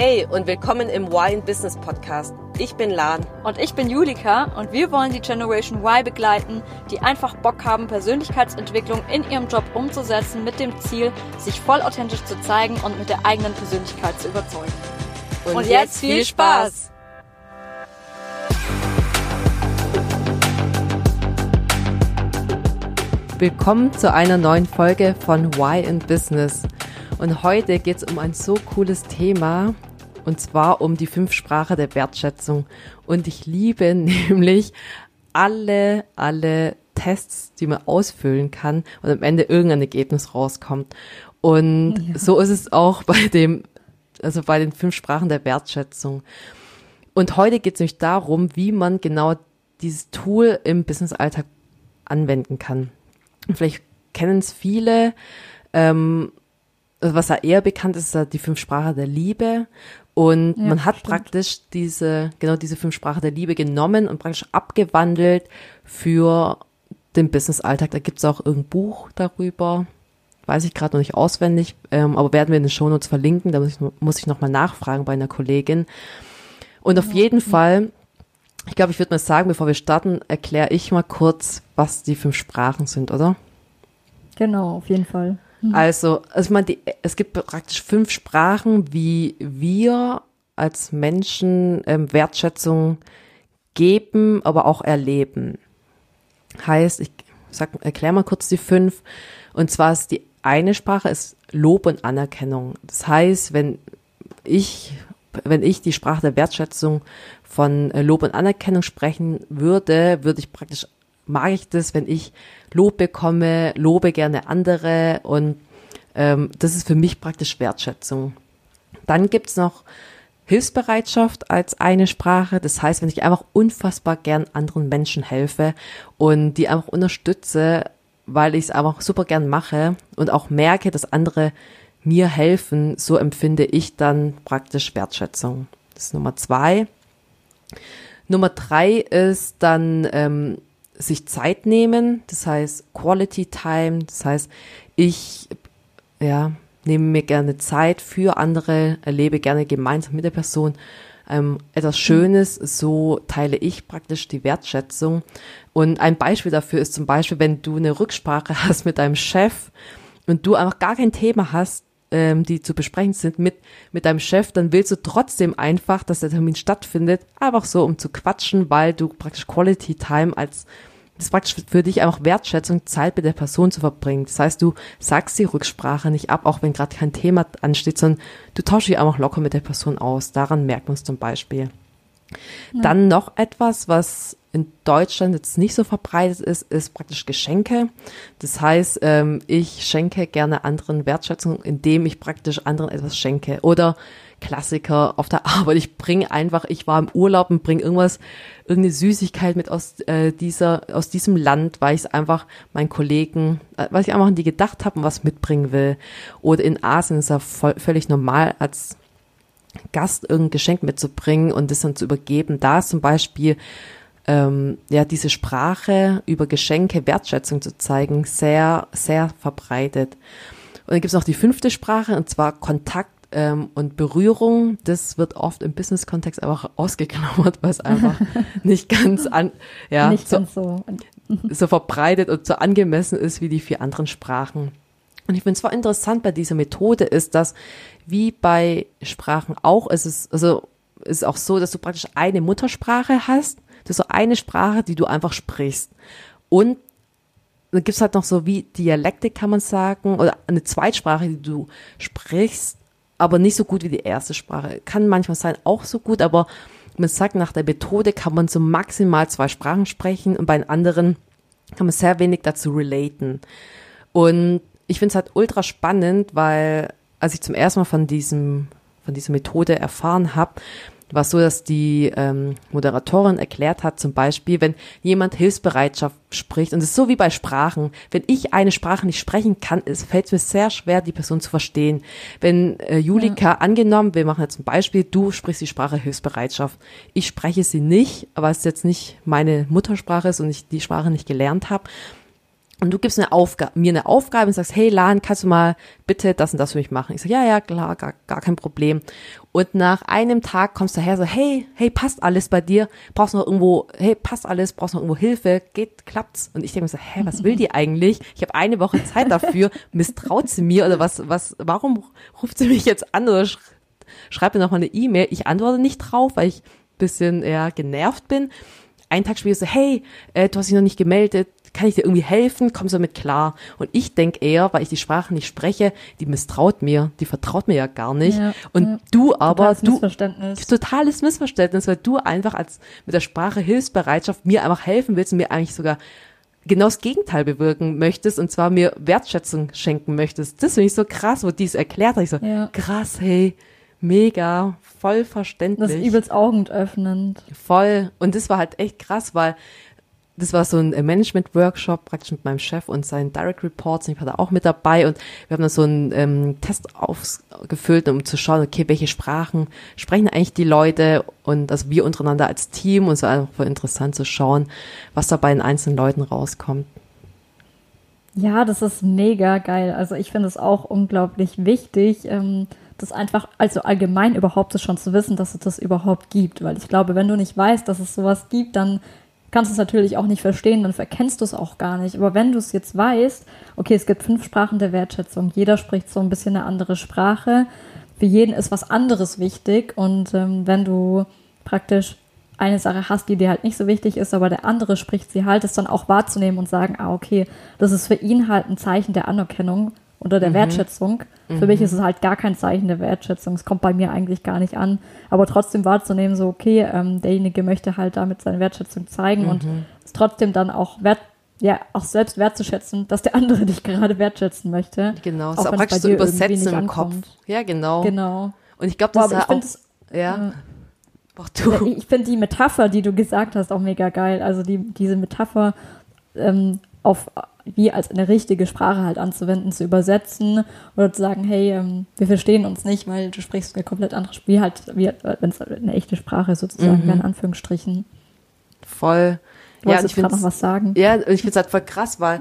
Hey und willkommen im Wine Business Podcast. Ich bin Lan. Und ich bin Julika und wir wollen die Generation Y begleiten, die einfach Bock haben, Persönlichkeitsentwicklung in ihrem Job umzusetzen mit dem Ziel, sich voll authentisch zu zeigen und mit der eigenen Persönlichkeit zu überzeugen. Und, und jetzt viel Spaß! Willkommen zu einer neuen Folge von Why in Business. Und heute geht es um ein so cooles Thema, und zwar um die fünf Sprache der Wertschätzung. Und ich liebe nämlich alle, alle Tests, die man ausfüllen kann und am Ende irgendein Ergebnis rauskommt. Und ja. so ist es auch bei dem, also bei den fünf Sprachen der Wertschätzung. Und heute geht es nämlich darum, wie man genau dieses Tool im Business-Alltag anwenden kann. Und vielleicht kennen es viele, ähm, also was da eher bekannt ist, ist ja die fünf Sprachen der Liebe. Und ja, man hat stimmt. praktisch diese, genau diese fünf Sprachen der Liebe genommen und praktisch abgewandelt für den Business-Alltag. Da gibt es auch irgendein Buch darüber. Weiß ich gerade noch nicht auswendig, ähm, aber werden wir in den Shownotes verlinken. Da muss ich, muss ich nochmal nachfragen bei einer Kollegin. Und auf ja. jeden Fall, ich glaube, ich würde mal sagen, bevor wir starten, erkläre ich mal kurz, was die fünf Sprachen sind, oder? Genau, auf jeden Fall. Mhm. Also, also meine, die, es gibt praktisch fünf Sprachen, wie wir als Menschen ähm, Wertschätzung geben, aber auch erleben. Heißt, ich sag, erklär mal kurz die fünf. Und zwar ist die eine Sprache ist Lob und Anerkennung. Das heißt, wenn ich, wenn ich die Sprache der Wertschätzung von äh, Lob und Anerkennung sprechen würde, würde ich praktisch mag ich das, wenn ich Lob bekomme, lobe gerne andere und ähm, das ist für mich praktisch Wertschätzung. Dann gibt's noch Hilfsbereitschaft als eine Sprache. Das heißt, wenn ich einfach unfassbar gern anderen Menschen helfe und die einfach unterstütze, weil ich es einfach super gern mache und auch merke, dass andere mir helfen, so empfinde ich dann praktisch Wertschätzung. Das ist Nummer zwei. Nummer drei ist dann ähm, sich Zeit nehmen, das heißt Quality Time, das heißt, ich ja, nehme mir gerne Zeit für andere, erlebe gerne gemeinsam mit der Person ähm, etwas Schönes, so teile ich praktisch die Wertschätzung. Und ein Beispiel dafür ist zum Beispiel, wenn du eine Rücksprache hast mit deinem Chef und du einfach gar kein Thema hast, ähm, die zu besprechen sind mit, mit deinem Chef, dann willst du trotzdem einfach, dass der Termin stattfindet, einfach so, um zu quatschen, weil du praktisch Quality Time als das ist praktisch für dich einfach Wertschätzung, Zeit mit der Person zu verbringen. Das heißt, du sagst die Rücksprache nicht ab, auch wenn gerade kein Thema ansteht, sondern du tauschst dich einfach locker mit der Person aus. Daran merkt man es zum Beispiel. Ja. Dann noch etwas, was in Deutschland jetzt nicht so verbreitet ist, ist praktisch Geschenke. Das heißt, ähm, ich schenke gerne anderen Wertschätzung, indem ich praktisch anderen etwas schenke. Oder Klassiker auf der Arbeit. Ich bringe einfach, ich war im Urlaub und bringe irgendwas, irgendeine Süßigkeit mit aus äh, dieser, aus diesem Land, weil ich es einfach meinen Kollegen, äh, was ich einfach an die gedacht habe und was mitbringen will. Oder in Asien ist ja voll, völlig normal, als Gast irgendein Geschenk mitzubringen und das dann zu übergeben. Da ist zum Beispiel ähm, ja diese Sprache über Geschenke, Wertschätzung zu zeigen, sehr, sehr verbreitet. Und dann gibt es noch die fünfte Sprache, und zwar Kontakt ähm, und Berührung, das wird oft im Business-Kontext einfach ausgeklammert, weil es einfach nicht ganz an, ja, nicht so, so. so verbreitet und so angemessen ist wie die vier anderen Sprachen. Und ich finde zwar interessant bei dieser Methode ist, dass wie bei Sprachen auch ist es, also ist auch so, dass du praktisch eine Muttersprache hast, das ist so eine Sprache, die du einfach sprichst. Und dann gibt's halt noch so wie Dialekte, kann man sagen, oder eine Zweitsprache, die du sprichst, aber nicht so gut wie die erste Sprache. Kann manchmal sein, auch so gut, aber man sagt, nach der Methode kann man so maximal zwei Sprachen sprechen und bei den anderen kann man sehr wenig dazu relaten. Und ich finde es halt ultra spannend, weil als ich zum ersten Mal von diesem, von dieser Methode erfahren habe, war so, dass die ähm, Moderatorin erklärt hat, zum Beispiel, wenn jemand Hilfsbereitschaft spricht, und es ist so wie bei Sprachen, wenn ich eine Sprache nicht sprechen kann, es fällt mir sehr schwer, die Person zu verstehen. Wenn äh, Julika ja. angenommen, wir machen jetzt ein Beispiel, du sprichst die Sprache Hilfsbereitschaft. Ich spreche sie nicht, aber es jetzt nicht meine Muttersprache ist und ich die Sprache nicht gelernt habe, und du gibst eine Aufgabe, mir eine Aufgabe und sagst, hey Lan, kannst du mal bitte das und das für mich machen? Ich sage, ja, ja, klar, gar, gar kein Problem. Und nach einem Tag kommst du her so, hey, hey, passt alles bei dir? Brauchst du noch irgendwo, hey, passt alles? Brauchst du noch irgendwo Hilfe? Geht, klappt's? Und ich denke mir so, hä, was will die eigentlich? Ich habe eine Woche Zeit dafür. Misstraut sie mir oder was, was, warum ruft sie mich jetzt an oder sch schreibt mir noch mal eine E-Mail? Ich antworte nicht drauf, weil ich bisschen eher genervt bin. Einen Tag später so, hey, äh, du hast dich noch nicht gemeldet, kann ich dir irgendwie helfen? Kommst du damit klar? Und ich denke eher, weil ich die Sprache nicht spreche, die misstraut mir, die vertraut mir ja gar nicht. Ja, und ja. du aber, totales du, Missverständnis. totales Missverständnis, weil du einfach als mit der Sprache Hilfsbereitschaft mir einfach helfen willst und mir eigentlich sogar genau das Gegenteil bewirken möchtest und zwar mir Wertschätzung schenken möchtest. Das finde ich so krass, wo die es erklärt hat. Ich so, ja. krass, hey, mega, voll verständlich. Das ist übelst augenöffnend. Voll. Und das war halt echt krass, weil das war so ein Management-Workshop praktisch mit meinem Chef und seinen Direct Reports. Und ich war da auch mit dabei und wir haben da so einen ähm, Test ausgefüllt, um zu schauen, okay, welche Sprachen sprechen eigentlich die Leute und also wir untereinander als Team und es war einfach interessant zu schauen, was da bei den einzelnen Leuten rauskommt. Ja, das ist mega geil. Also ich finde es auch unglaublich wichtig, ähm, das einfach, also allgemein überhaupt das schon zu wissen, dass es das überhaupt gibt. Weil ich glaube, wenn du nicht weißt, dass es sowas gibt, dann kannst es natürlich auch nicht verstehen, dann verkennst du es auch gar nicht. Aber wenn du es jetzt weißt, okay, es gibt fünf Sprachen der Wertschätzung, jeder spricht so ein bisschen eine andere Sprache, für jeden ist was anderes wichtig. Und ähm, wenn du praktisch eine Sache hast, die dir halt nicht so wichtig ist, aber der andere spricht sie halt, es dann auch wahrzunehmen und sagen, ah, okay, das ist für ihn halt ein Zeichen der Anerkennung oder der mhm. Wertschätzung. Für mhm. mich ist es halt gar kein Zeichen der Wertschätzung. Es kommt bei mir eigentlich gar nicht an. Aber trotzdem wahrzunehmen, so, okay, ähm, derjenige möchte halt damit seine Wertschätzung zeigen mhm. und es trotzdem dann auch wert, ja, auch selbst wertzuschätzen, dass der andere dich gerade wertschätzen möchte. Genau, es ist auch praktisch so übersetzen im Kopf. Ja, genau. Genau. Und ich glaube, das Boah, ist ja auch, ja. Äh, ich finde die Metapher, die du gesagt hast, auch mega geil. Also die, diese Metapher ähm, auf wie als eine richtige Sprache halt anzuwenden, zu übersetzen oder zu sagen, hey, ähm, wir verstehen uns nicht, weil du sprichst eine komplett andere Sprache, wie halt, wie, wenn es eine echte Sprache sozusagen mhm. in Anführungsstrichen. Voll. Du ja, ich gerade noch was sagen. Ja, ich finde es halt voll krass, weil,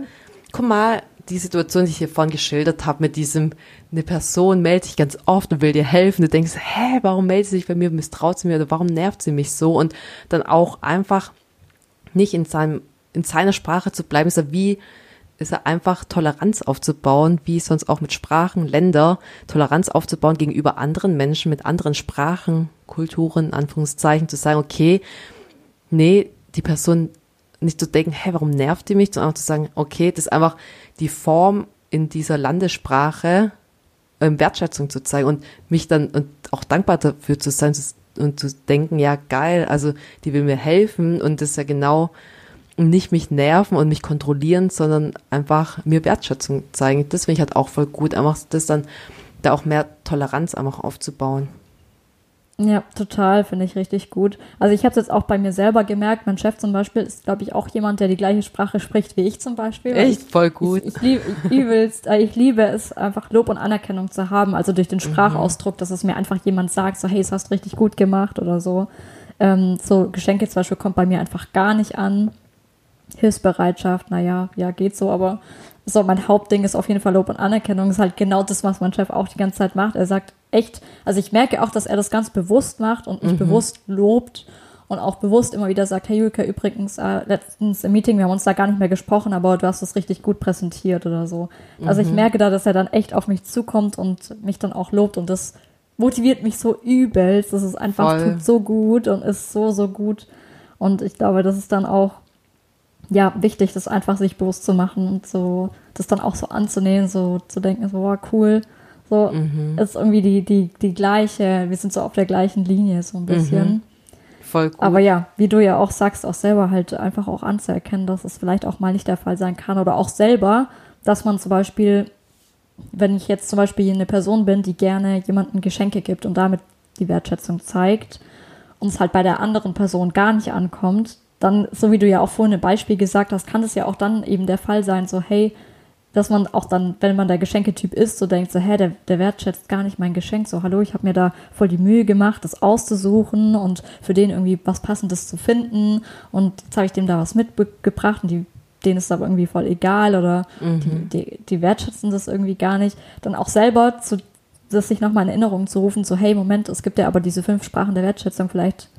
guck mal, die Situation, die ich hier vorhin geschildert habe, mit diesem, eine Person meldet sich ganz oft und will dir helfen. Du denkst, hä, warum meldet sie sich bei mir, misstraut sie mir oder warum nervt sie mich so? Und dann auch einfach nicht in seinem, in seiner Sprache zu bleiben, ist ja wie, ist er einfach Toleranz aufzubauen, wie sonst auch mit Sprachen, Länder, Toleranz aufzubauen gegenüber anderen Menschen mit anderen Sprachen, Kulturen, Anführungszeichen, zu sagen, okay, nee, die Person nicht zu denken, hä, warum nervt die mich, sondern einfach zu sagen, okay, das ist einfach die Form in dieser Landessprache, ähm, Wertschätzung zu zeigen und mich dann und auch dankbar dafür zu sein und zu denken, ja, geil, also die will mir helfen und das ist ja genau nicht mich nerven und mich kontrollieren, sondern einfach mir Wertschätzung zeigen. Das finde ich halt auch voll gut, einfach das dann da auch mehr Toleranz einfach aufzubauen. Ja, total, finde ich richtig gut. Also ich habe es jetzt auch bei mir selber gemerkt, mein Chef zum Beispiel ist, glaube ich, auch jemand, der die gleiche Sprache spricht wie ich zum Beispiel. Echt, ich, voll gut. Ich, ich, lieb, ich, übelst, äh, ich liebe es, einfach Lob und Anerkennung zu haben, also durch den mhm. Sprachausdruck, mhm. dass es mir einfach jemand sagt, so hey, das hast du richtig gut gemacht oder so. Ähm, so Geschenke zum Beispiel kommt bei mir einfach gar nicht an. Hilfsbereitschaft, naja, ja, geht so, aber so, mein Hauptding ist auf jeden Fall Lob und Anerkennung. Ist halt genau das, was mein Chef auch die ganze Zeit macht. Er sagt echt, also ich merke auch, dass er das ganz bewusst macht und mich mhm. bewusst lobt und auch bewusst immer wieder sagt, hey Julika, übrigens, äh, letztens im Meeting, wir haben uns da gar nicht mehr gesprochen, aber du hast das richtig gut präsentiert oder so. Mhm. Also ich mhm. merke da, dass er dann echt auf mich zukommt und mich dann auch lobt und das motiviert mich so übelst. Das ist einfach, Voll. tut so gut und ist so, so gut. Und ich glaube, das ist dann auch ja, wichtig, das einfach sich bewusst zu machen und so, das dann auch so anzunehmen, so zu denken, so, wow, cool. So, mhm. ist irgendwie die, die, die gleiche, wir sind so auf der gleichen Linie, so ein bisschen. Mhm. Voll gut. Aber ja, wie du ja auch sagst, auch selber halt einfach auch anzuerkennen, dass es vielleicht auch mal nicht der Fall sein kann oder auch selber, dass man zum Beispiel, wenn ich jetzt zum Beispiel eine Person bin, die gerne jemandem Geschenke gibt und damit die Wertschätzung zeigt und es halt bei der anderen Person gar nicht ankommt, dann, so wie du ja auch vorhin ein Beispiel gesagt hast, kann das ja auch dann eben der Fall sein, so hey, dass man auch dann, wenn man der Geschenketyp ist, so denkt, so, hä, der, der wertschätzt gar nicht mein Geschenk, so, hallo, ich habe mir da voll die Mühe gemacht, das auszusuchen und für den irgendwie was Passendes zu finden und jetzt habe ich dem da was mitgebracht und die, denen ist aber irgendwie voll egal oder Mhm. die, die, die wertschätzen das irgendwie gar nicht, dann auch selber zu, das sich nochmal in Erinnerung zu rufen, so hey, Moment, es gibt ja aber diese fünf Sprachen der Wertschätzung, vielleicht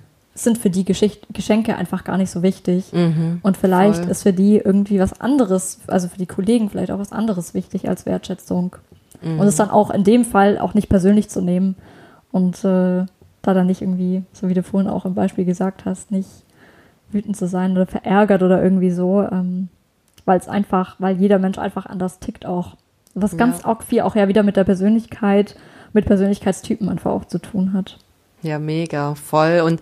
sind für die Geschicht Geschenke einfach gar nicht so wichtig. Und vielleicht Mhm. Voll. ist für die irgendwie was anderes, also für die Kollegen vielleicht auch was anderes wichtig als Wertschätzung. Und es dann auch in dem Fall auch nicht persönlich zu nehmen und äh, da dann nicht irgendwie, so wie du vorhin auch im Beispiel gesagt hast, nicht wütend zu sein oder verärgert oder irgendwie so, ähm, weil es einfach, weil jeder Mensch einfach anders tickt auch. Was ganz Ja. auch viel auch ja wieder mit der Persönlichkeit, mit Persönlichkeitstypen einfach auch zu tun hat. Ja, mega, voll. Und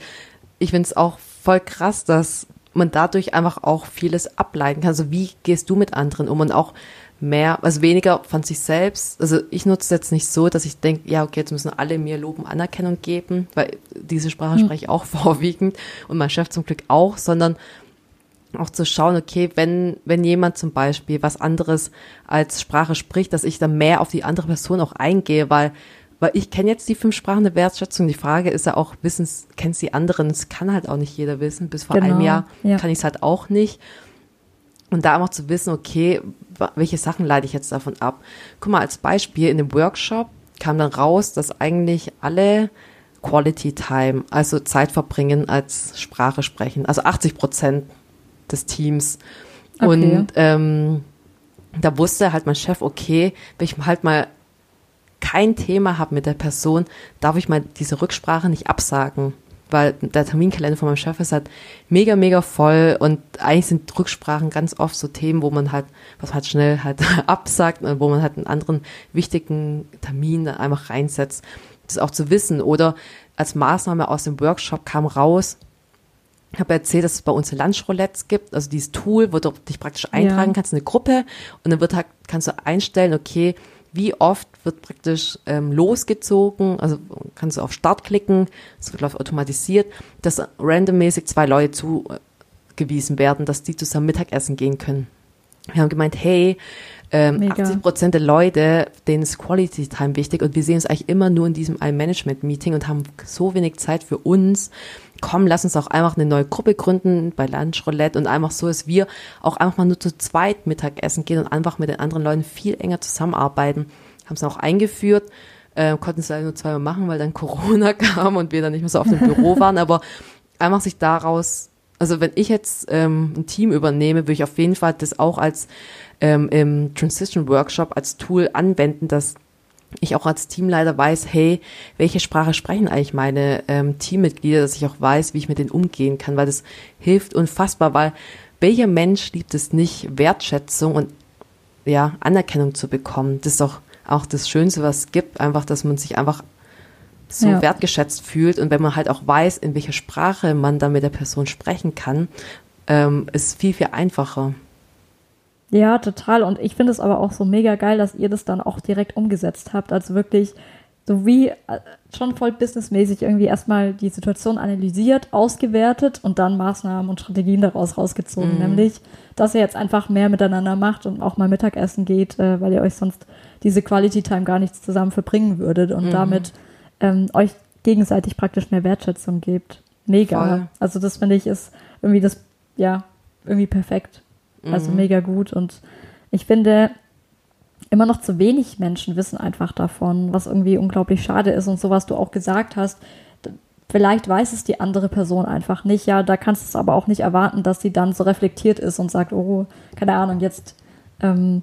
ich finde es auch voll krass, dass man dadurch einfach auch vieles ableiten kann. Also wie gehst du mit anderen um und auch mehr, also weniger von sich selbst. Also ich nutze es jetzt nicht so, dass ich denke, ja, okay, jetzt müssen alle mir Lob und Anerkennung geben, weil diese Sprache spreche ich auch vorwiegend und mein Chef zum Glück auch, sondern auch zu schauen, okay, wenn, wenn jemand zum Beispiel was anderes als Sprache spricht, dass ich dann mehr auf die andere Person auch eingehe, weil, weil ich kenne jetzt die fünf Sprachen der Wertschätzung. Die Frage ist ja auch, wissen, kennst die anderen? Das kann halt auch nicht jeder wissen. Bis vor Genau, einem Jahr ja. kann ich es halt auch nicht. Und da einfach zu wissen, okay, welche Sachen leite ich jetzt davon ab? Guck mal, als Beispiel in dem Workshop kam dann raus, dass eigentlich alle Quality Time, also Zeit verbringen als Sprache sprechen. Also 80 Prozent des Teams. Okay. Und ähm, da wusste halt mein Chef, okay, wenn ich halt mal kein Thema habe mit der Person, darf ich mal diese Rücksprache nicht absagen. Weil der Terminkalender von meinem Chef ist halt mega, mega voll und eigentlich sind Rücksprachen ganz oft so Themen, wo man halt, was man halt schnell halt absagt, und wo man halt einen anderen wichtigen Termin dann einfach reinsetzt. Das auch zu wissen. Oder als Maßnahme aus dem Workshop kam raus, ich habe erzählt, dass es bei uns Lunchroulettes gibt, also dieses Tool, wo du dich praktisch eintragen Ja. kannst in eine Gruppe und dann wird halt, kannst du einstellen, okay, wie oft wird praktisch ähm, losgezogen, also kannst du auf Start klicken, es wird automatisiert, dass randommäßig zwei Leute zugewiesen werden, dass die zusammen Mittagessen gehen können. Wir haben gemeint, hey, ähm, Mega. 80 Prozent der Leute, denen ist Quality Time wichtig und wir sehen uns eigentlich immer nur in diesem ein Management Meeting und haben so wenig Zeit für uns. Komm, lass uns auch einfach eine neue Gruppe gründen bei Lunch Roulette und einfach so, dass wir auch einfach mal nur zu zweit Mittagessen gehen und einfach mit den anderen Leuten viel enger zusammenarbeiten. Haben es auch eingeführt, äh, konnten es leider nur zweimal machen, weil dann Corona kam und wir dann nicht mehr so auf dem Büro waren, aber einfach sich daraus, also wenn ich jetzt ähm, ein Team übernehme, würde ich auf jeden Fall das auch als ähm, im Transition Workshop als Tool anwenden, dass ich auch als Teamleiter weiß, hey, welche Sprache sprechen eigentlich meine ähm, Teammitglieder, dass ich auch weiß, wie ich mit denen umgehen kann, weil das hilft unfassbar, weil welcher Mensch liebt es nicht, Wertschätzung und ja, Anerkennung zu bekommen. Das ist doch auch das Schönste, was es gibt, einfach, dass man sich einfach so Ja. wertgeschätzt fühlt und wenn man halt auch weiß, in welcher Sprache man dann mit der Person sprechen kann, ähm, ist viel, viel einfacher. Ja, total. Und ich finde es aber auch so mega geil, dass ihr das dann auch direkt umgesetzt habt. Also wirklich so wie äh, schon voll businessmäßig irgendwie erstmal die Situation analysiert, ausgewertet und dann Maßnahmen und Strategien daraus rausgezogen. Nämlich, dass ihr jetzt einfach mehr miteinander macht und auch mal Mittagessen geht, äh, weil ihr euch sonst diese Quality Time gar nichts zusammen verbringen würdet und damit ähm, euch gegenseitig praktisch mehr Wertschätzung gebt. Mega. Voll. Also das finde ich ist irgendwie das, ja, irgendwie perfekt. Also mega gut. Und ich finde, immer noch zu wenig Menschen wissen einfach davon, was irgendwie unglaublich schade ist. Und so, was du auch gesagt hast, vielleicht weiß es die andere Person einfach nicht. Ja, da kannst du es aber auch nicht erwarten, dass sie dann so reflektiert ist und sagt, oh, keine Ahnung, jetzt ähm,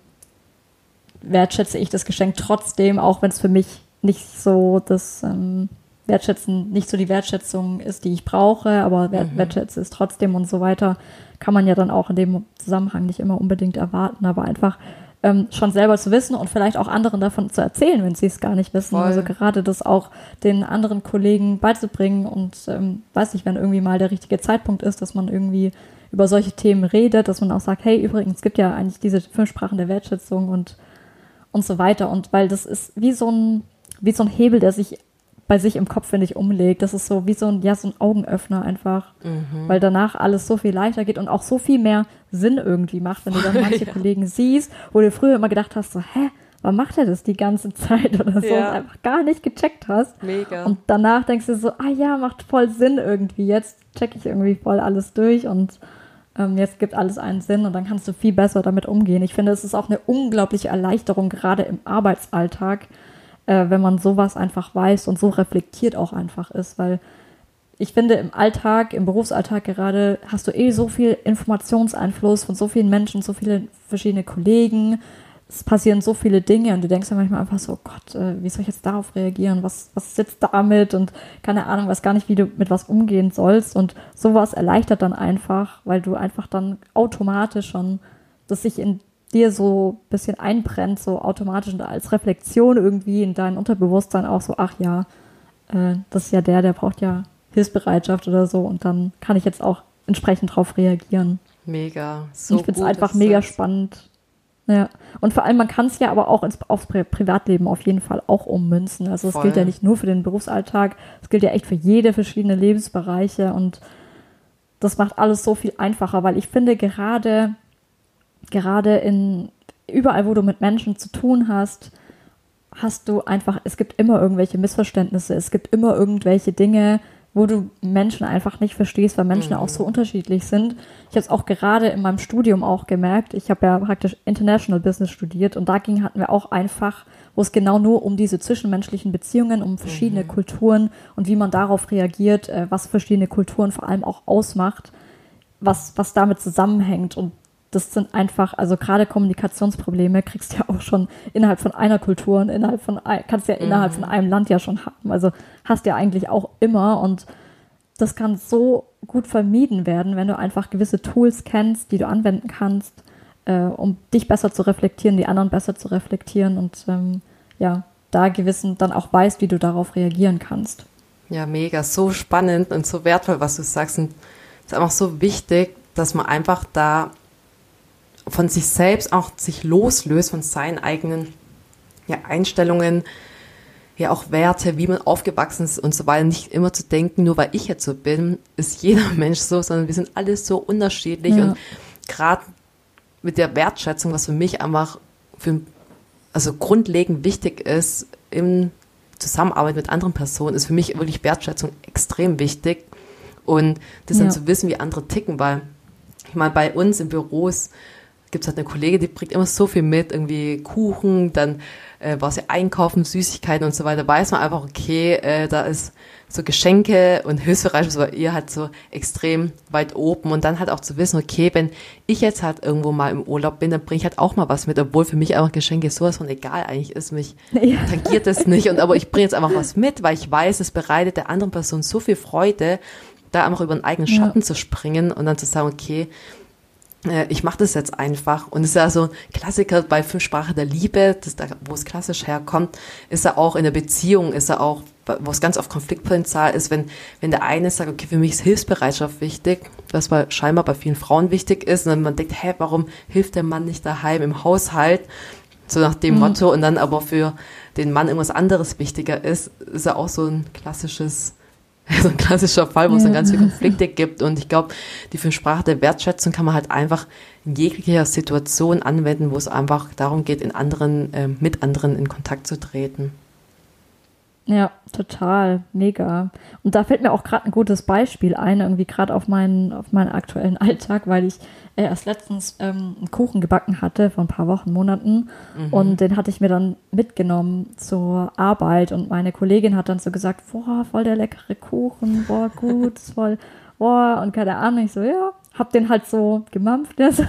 wertschätze ich das Geschenk trotzdem, auch wenn es für mich nicht so das ähm, Wertschätzen, nicht so die Wertschätzung ist, die ich brauche, aber wert, wertschätze es trotzdem und so weiter, kann man ja dann auch in dem Zusammenhang nicht immer unbedingt erwarten, aber einfach ähm, schon selber zu wissen und vielleicht auch anderen davon zu erzählen, wenn sie es gar nicht wissen. Voll. Also gerade das auch den anderen Kollegen beizubringen und ähm, weiß nicht, wenn irgendwie mal der richtige Zeitpunkt ist, dass man irgendwie über solche Themen redet, dass man auch sagt, hey, übrigens, es gibt ja eigentlich diese fünf Sprachen der Wertschätzung und und so weiter. Und weil das ist wie so ein, wie so ein Hebel, der sich bei sich im Kopf, finde ich, umlegt. Das ist so wie so ein, ja, so ein Augenöffner einfach. Weil danach alles so viel leichter geht und auch so viel mehr Sinn irgendwie macht, wenn du dann manche Kollegen siehst, wo du früher immer gedacht hast, so, hä, warum macht er das die ganze Zeit oder so Ja. und einfach gar nicht gecheckt hast. Mega. Und danach denkst du so, ah ja, macht voll Sinn irgendwie. Jetzt check ich irgendwie voll alles durch und ähm, jetzt gibt alles einen Sinn und dann kannst du viel besser damit umgehen. Ich finde, es ist auch eine unglaubliche Erleichterung, gerade im Arbeitsalltag, äh, wenn man sowas einfach weiß und so reflektiert auch einfach ist, weil ich finde, im Alltag, im Berufsalltag gerade, hast du eh so viel Informationseinfluss von so vielen Menschen, so viele verschiedene Kollegen. Es passieren so viele Dinge und du denkst ja manchmal einfach so, oh Gott, äh, wie soll ich jetzt darauf reagieren? Was, was ist jetzt damit? Und keine Ahnung, weiß gar nicht, wie du mit was umgehen sollst. Und sowas erleichtert dann einfach, weil du einfach dann automatisch schon, dass sich in dir so ein bisschen einbrennt, so automatisch und als Reflexion irgendwie in dein Unterbewusstsein auch so, ach ja, äh, das ist ja der, der braucht ja Hilfsbereitschaft oder so und dann kann ich jetzt auch entsprechend darauf reagieren. Mega. So ich finde es einfach mega das. spannend. Ja. Und vor allem, man kann es ja aber auch ins, aufs Privatleben auf jeden Fall auch ummünzen. Also es gilt ja nicht nur für den Berufsalltag, es gilt ja echt für jede verschiedene Lebensbereiche und das macht alles so viel einfacher, weil ich finde gerade, gerade in überall, wo du mit Menschen zu tun hast, hast du einfach, es gibt immer irgendwelche Missverständnisse, es gibt immer irgendwelche Dinge, wo du Menschen einfach nicht verstehst, weil Menschen mhm. auch so unterschiedlich sind. Ich habe es auch gerade in meinem Studium auch gemerkt. Ich habe ja praktisch International Business studiert und dagegen hatten wir auch einfach, wo es genau nur um diese zwischenmenschlichen Beziehungen, um verschiedene mhm. Kulturen und wie man darauf reagiert, äh, was verschiedene Kulturen vor allem auch ausmacht, was, was damit zusammenhängt. Und das sind einfach, also gerade Kommunikationsprobleme kriegst du ja auch schon innerhalb von einer Kultur und innerhalb von, kannst du ja innerhalb mhm. von einem Land ja schon haben. Also hast du ja eigentlich auch immer und das kann so gut vermieden werden, wenn du einfach gewisse Tools kennst, die du anwenden kannst, äh, um dich besser zu reflektieren, die anderen besser zu reflektieren und ähm, ja, da gewissen dann auch weißt, wie du darauf reagieren kannst. Ja, mega, so spannend und so wertvoll, was du sagst. Und es ist einfach so wichtig, dass man einfach da von sich selbst auch sich loslöst von seinen eigenen ja, Einstellungen, ja auch Werte, wie man aufgewachsen ist und so weiter, nicht immer zu denken, nur weil ich jetzt so bin, ist jeder Mensch so, sondern wir sind alle so unterschiedlich ja. und gerade mit der Wertschätzung, was für mich einfach für, also grundlegend wichtig ist im Zusammenarbeit mit anderen Personen, ist für mich wirklich Wertschätzung extrem wichtig und das dann ja. zu wissen, wie andere ticken, weil ich meine, bei uns im Büros gibt es halt eine Kollegin, die bringt immer so viel mit, irgendwie Kuchen, dann äh, war sie einkaufen, Süßigkeiten und so weiter, weiß man einfach, okay, äh, da ist so Geschenke und Hilfsbereich war ihr halt so extrem weit oben und dann halt auch zu wissen, okay, wenn ich jetzt halt irgendwo mal im Urlaub bin, dann bringe ich halt auch mal was mit, obwohl für mich einfach Geschenke sowas von egal eigentlich ist, mich ja. tangiert das nicht und aber ich bringe jetzt einfach was mit, weil ich weiß, es bereitet der anderen Person so viel Freude, da einfach über einen eigenen Schatten ja. zu springen und dann zu sagen, okay, ich mache das jetzt einfach. Und es ist ja so ein Klassiker bei Fünfsprache der Liebe, das da, wo es klassisch herkommt, ist er auch in der Beziehung, ist er auch, wo es ganz oft Konfliktpotenzial ist, wenn, wenn der eine sagt, okay, für mich ist Hilfsbereitschaft wichtig, was bei, scheinbar bei vielen Frauen wichtig ist, und dann man denkt, hä, warum hilft der Mann nicht daheim im Haushalt? So nach dem mhm. Motto, und dann aber für den Mann irgendwas anderes wichtiger ist, ist er auch so ein klassisches so ein klassischer Fall, wo es dann ganz viele Konflikte gibt. Und ich glaube, die fünf Sprache der Wertschätzung kann man halt einfach in jeglicher Situation anwenden, wo es einfach darum geht, in anderen, äh, mit anderen in Kontakt zu treten. Ja, total, mega. Und da fällt mir auch gerade ein gutes Beispiel ein, irgendwie gerade auf meinen, auf meinen aktuellen Alltag, weil ich äh, erst letztens ähm, einen Kuchen gebacken hatte, vor ein paar Wochen, Monaten. Mhm. Und den hatte ich mir dann mitgenommen zur Arbeit. Und meine Kollegin hat dann so gesagt, boah, voll der leckere Kuchen, boah, gut, voll, boah, und keine Ahnung. Ich so, ja, hab den halt so gemampft. Ja, so.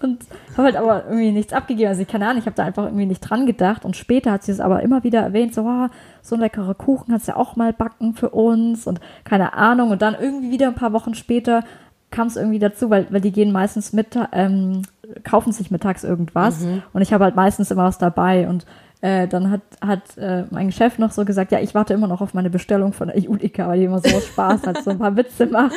Und habe halt aber irgendwie nichts abgegeben. Also ich keine Ahnung, ich habe da einfach irgendwie nicht dran gedacht. Und später hat sie es aber immer wieder erwähnt, so, oh, so ein leckerer Kuchen kannst du ja auch mal backen für uns und keine Ahnung. Und dann irgendwie wieder ein paar Wochen später kam es irgendwie dazu, weil, weil die gehen meistens mit, ähm, kaufen sich mittags irgendwas. Mhm. Und ich habe halt meistens immer was dabei. Und äh, dann hat, hat äh, mein Chef noch so gesagt, ja, ich warte immer noch auf meine Bestellung von der Julika, weil die immer so Spaß hat, so ein paar Witze machen.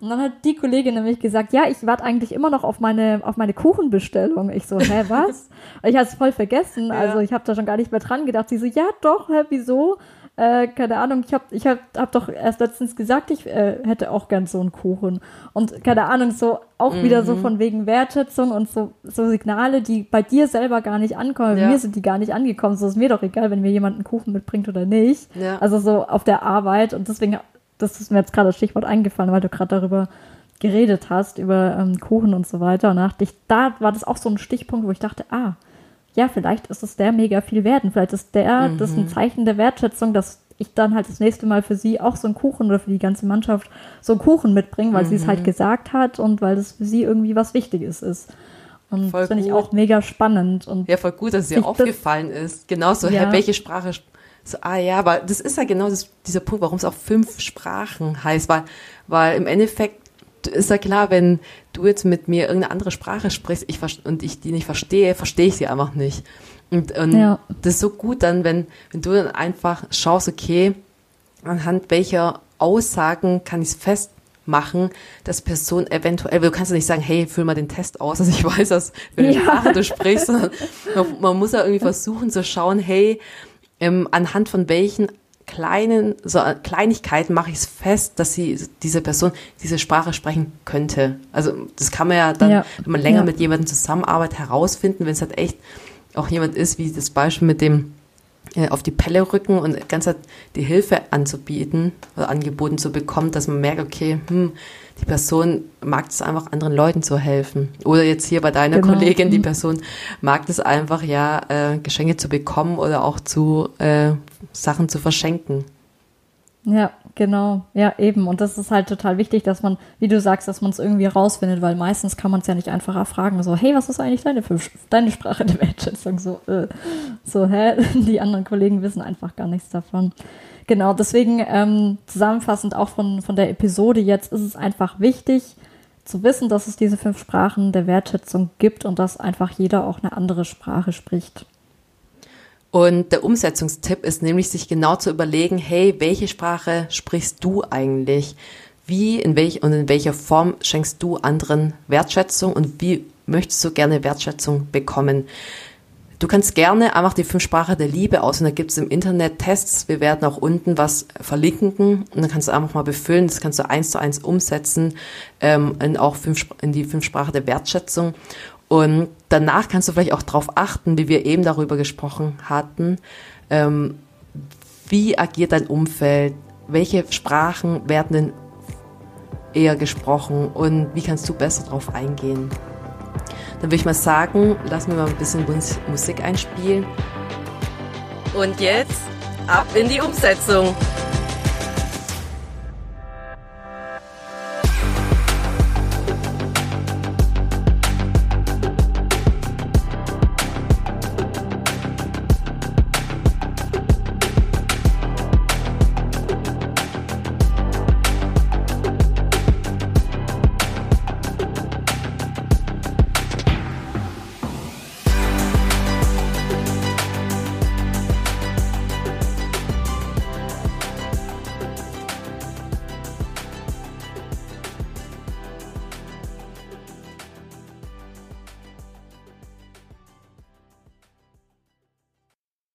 Und dann hat die Kollegin nämlich gesagt, ja, ich warte eigentlich immer noch auf meine, auf meine Kuchenbestellung. Ich so, hä, was? ich hatte es voll vergessen, ja. also ich habe da schon gar nicht mehr dran gedacht. Sie so, ja doch, hä, wieso? Äh, keine Ahnung, ich habe ich hab, hab doch erst letztens gesagt, ich äh, hätte auch gern so einen Kuchen. Und keine Ahnung, so auch mhm. wieder so mhm. von wegen Wertschätzung und so, so Signale, die bei dir selber gar nicht ankommen. Ja. Mir sind die gar nicht angekommen. So ist mir doch egal, wenn mir jemand einen Kuchen mitbringt oder nicht. Ja. Also so auf der Arbeit. Und deswegen, das ist mir jetzt gerade das Stichwort eingefallen, weil du gerade darüber geredet hast über ähm, Kuchen und so weiter. Und dachte ich, da war das auch so ein Stichpunkt, wo ich dachte, ah, ja, vielleicht ist es der mega viel wert. Und vielleicht ist der mhm. das ein Zeichen der Wertschätzung, dass ich dann halt das nächste Mal für sie auch so einen Kuchen oder für die ganze Mannschaft so einen Kuchen mitbringe, weil mhm. sie es halt mhm. gesagt hat und weil das für sie irgendwie was Wichtiges ist. Und voll das finde ich auch mega spannend. Und ja, voll gut, dass es dir aufgefallen ist. Genauso, ja. welche Sprache so, ah ja, aber das ist ja genau das, dieser Punkt, warum es auch fünf Sprachen heißt, weil, weil im Endeffekt ist ja klar, wenn du jetzt mit mir irgendeine andere Sprache sprichst ich, und ich die nicht verstehe, verstehe ich sie einfach nicht. Und, und ja. das ist so gut dann, wenn, wenn du dann einfach schaust, okay, anhand welcher Aussagen kann ich es festmachen, dass Person eventuell, du kannst ja nicht sagen, hey, füll mal den Test aus, dass ich weiß, dass welche ja. Sprache du sprichst, sondern man, man, muss ja irgendwie versuchen zu schauen, hey, ähm, anhand von welchen kleinen so Kleinigkeiten mache ich es fest, dass sie diese Person diese Sprache sprechen könnte. Also das kann man ja dann, ja. wenn man länger ja. mit jemandem zusammenarbeitet, herausfinden, wenn es halt echt auch jemand ist, wie das Beispiel mit dem äh, auf die Pelle rücken und ganz halt die Hilfe anzubieten oder angeboten zu bekommen, dass man merkt, okay, hm, die Person mag es einfach, anderen Leuten zu helfen. Oder jetzt hier bei deiner genau. Kollegin, die mhm. Person mag es einfach, ja, äh, Geschenke zu bekommen oder auch zu äh, Sachen zu verschenken. Ja, genau. Ja, eben. Und das ist halt total wichtig, dass man, wie du sagst, dass man es irgendwie rausfindet, weil meistens kann man es ja nicht einfach erfragen, so, hey, was ist eigentlich deine, deine Sprache der Wertschätzung? So, äh, so, hä? Die anderen Kollegen wissen einfach gar nichts davon. Genau, deswegen ähm, zusammenfassend auch von, von der Episode jetzt ist es einfach wichtig zu wissen, dass es diese fünf Sprachen der Wertschätzung gibt und dass einfach jeder auch eine andere Sprache spricht. Und der Umsetzungstipp ist nämlich, sich genau zu überlegen, hey, welche Sprache sprichst du eigentlich? Wie, in welch und in welcher Form schenkst du anderen Wertschätzung und wie möchtest du gerne Wertschätzung bekommen? Du kannst gerne einfach die fünf Sprachen der Liebe aus und da gibt es im Internet Tests. Wir werden auch unten was verlinken und dann kannst du einfach mal befüllen. Das kannst du eins zu eins umsetzen ähm, in auch fünf, in die fünf Sprachen der Wertschätzung. Und danach kannst du vielleicht auch darauf achten, wie wir eben darüber gesprochen hatten, ähm, wie agiert dein Umfeld, welche Sprachen werden denn eher gesprochen und wie kannst du besser darauf eingehen. Dann würde ich mal sagen, lassen wir mal ein bisschen Musik einspielen. Und jetzt ab in die Umsetzung.